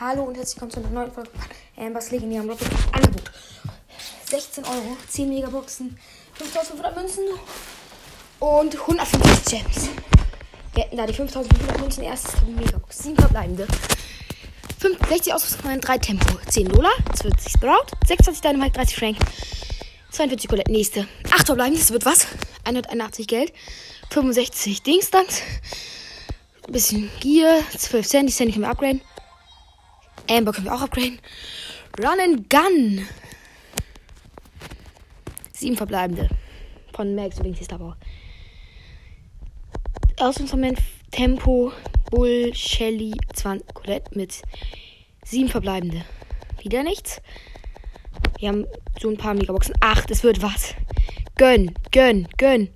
Hallo und herzlich willkommen zu einer neuen Folge von Ambers legendärem Rocket Angebot. 16 Euro, 10 Megaboxen, 5500 Münzen und 150 Gems. Wir hätten da die 5500 Münzen, erstes Megabox, 7 verbleibende. 60 Ausrüstungen, 3 Tempo, 10 Lola, 20 Sprout, 26 Dynamite, 30 Frank, 42 Colette, nächste. 8 verbleibende, das wird was? 181 Geld, 65 Dingstanks, bisschen Gier, 12 Cent, die Sandy können wir upgraden. Amber können wir auch upgraden. Run and Gun. Sieben verbleibende. Von Max übrigens ist aber. Ausinstrument Tempo, Bull, Shelly, 20 Colette mit sieben verbleibende. Wieder nichts. Wir haben so ein paar Megaboxen. Ach, das wird was. Gönn, gönn, gönn.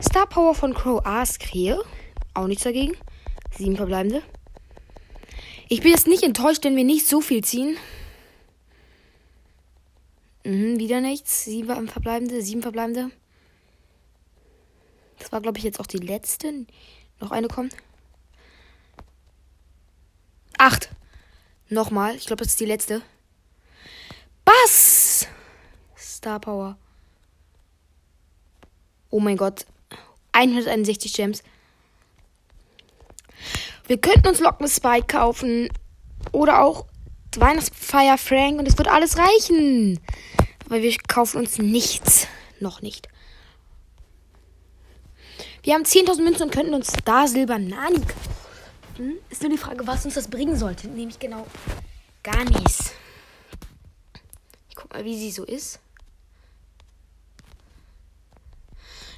Star Power von Crow Ass Krähe. Auch nichts dagegen. Sieben verbleibende. Ich bin jetzt nicht enttäuscht, wenn wir nicht so viel ziehen. Mhm, wieder nichts. Sieben verbleibende, sieben verbleibende. Das war, glaube ich, jetzt auch die letzte. Noch eine kommt. Acht. Nochmal. Ich glaube, das ist die letzte. Bass! Star Power. Oh mein Gott. 161 Gems. Wir könnten uns Locken Spike kaufen. Oder auch Weihnachtsfeier Frank. Und es wird alles reichen. Aber wir kaufen uns nichts. Noch nicht. Wir haben 10.000 Münzen und könnten uns da Silber Nani kaufen. Ist nur die Frage, was uns das bringen sollte. Nämlich genau gar nichts. Ich guck mal, wie sie so ist.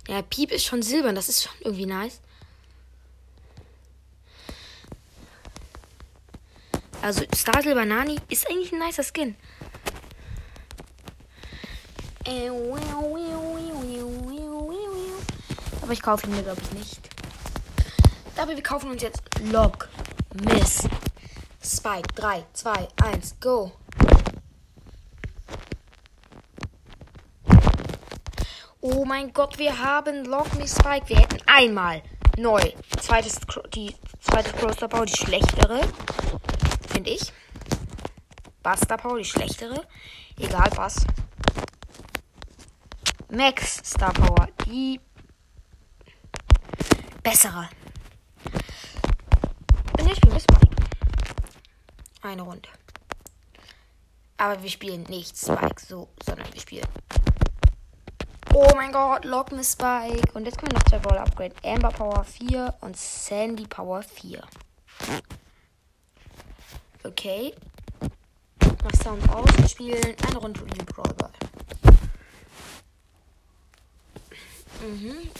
Ja, Piep ist schon silbern. Das ist schon irgendwie nice. Also Star Silber Nani ist eigentlich ein nicer Skin. Aber ich kaufe ihn mir, glaube ich, nicht. Aber wir kaufen uns jetzt Log, Miss, Spike. 3, 2, 1, go. Oh mein Gott, wir haben Log, Miss, Spike. Wir hätten einmal neu. Zweites, die zweite Crossbar Bau, die schlechtere finde ich. Buster Power, die schlechtere. Egal, was. Max Star Power, die bessere. Und wir spielen Spike. Eine Runde. Aber wir spielen nicht Spike so, sondern wir spielen. Oh mein Gott, Lock Miss Spike. Und jetzt können wir noch zwei Ball upgraden. Amber Power 4 und Sandy Power 4. Okay. Mach Sound aus. Wir spielen eine Runde den Brawl Ball. Mhm.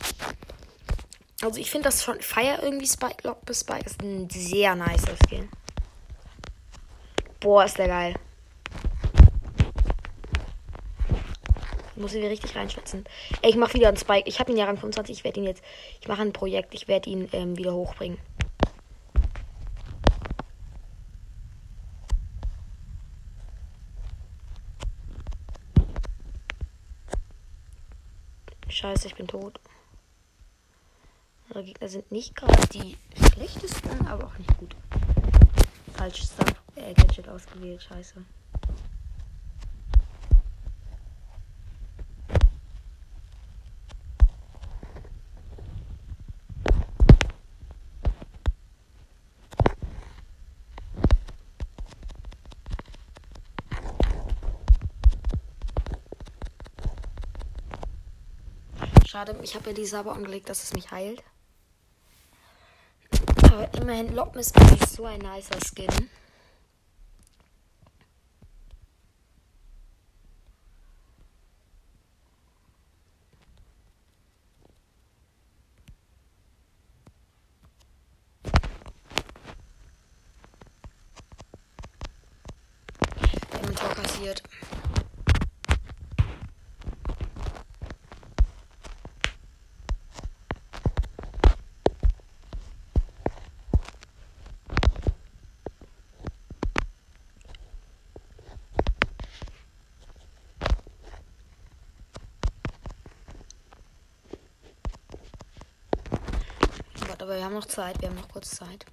Also ich finde das schon Fire irgendwie Spike Lock bis Spike ist ein sehr nicer Skin. Boah, ist der geil. Muss ich wieder richtig reinschätzen. Ey, ich mache wieder einen Spike. Ich habe ihn ja Rang 25. Ich werde ihn jetzt. Ich mache ein Projekt. Ich werde ihn ähm, wieder hochbringen. Scheiße, ich bin tot. Unsere Gegner sind nicht gerade die schlechtesten, aber auch nicht gut. Falsches äh, Gadget ausgewählt, scheiße. Schade, ich habe ja die Saber umgelegt, dass es mich heilt. Aber immerhin Lockmiss ist so ein nicer Skin. Tor kassiert. Aber wir haben noch Zeit. Wir haben noch kurz Zeit.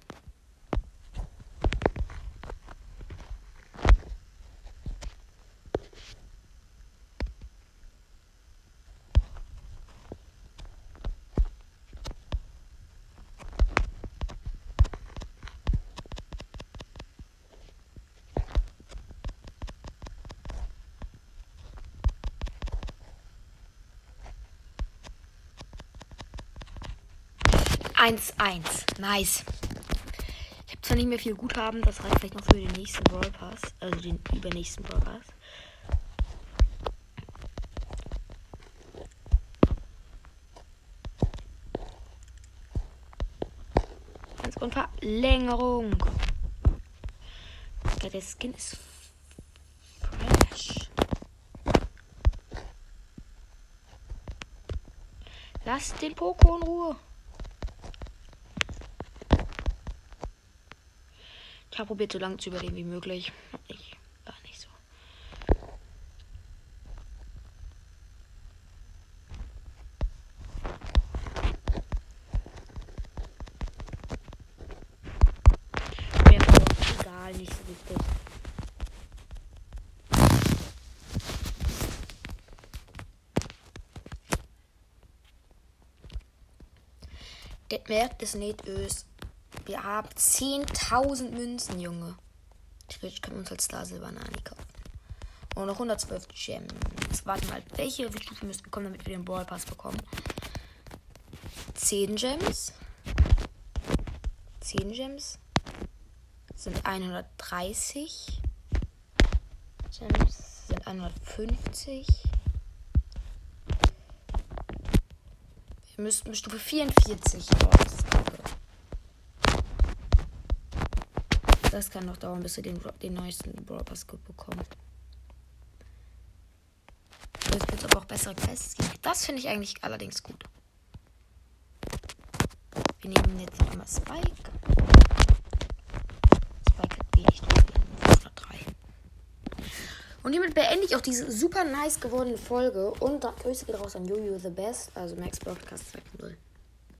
1-1. Nice. Ich habe zwar nicht mehr viel Guthaben, das reicht vielleicht noch für den nächsten Brawl Pass, also den übernächsten Brawl Pass. und Verlängerung. Der Skin ist fresh. Lass den Poko in Ruhe. Ich habe probiert, so lange zu überleben wie möglich. Ich war nicht so. Mir auch egal, nicht so wichtig. Das Merk ist nicht ös. Wir haben 10.000 Münzen, Junge. Theoretisch können wir uns als Star Silber Nani kaufen. Und noch 112 Gems. Warte mal, welche Stufen müssen kommen, damit wir den Brawl Pass bekommen? 10 Gems. 10 Gems sind 130. Gems sind 150. Wir müssten Stufe 44 raus. Das kann noch dauern, bis wir den, den neuesten Brawl Pass bekommen. Jetzt wird es aber auch bessere Quests. Das finde ich eigentlich allerdings gut. Wir nehmen jetzt noch einmal Spike. Spike hat wenig 503. Und hiermit beende ich auch diese super nice gewordene Folge. Und Grüße geht raus an Jojo the Best, also Max Broadcast 2.0.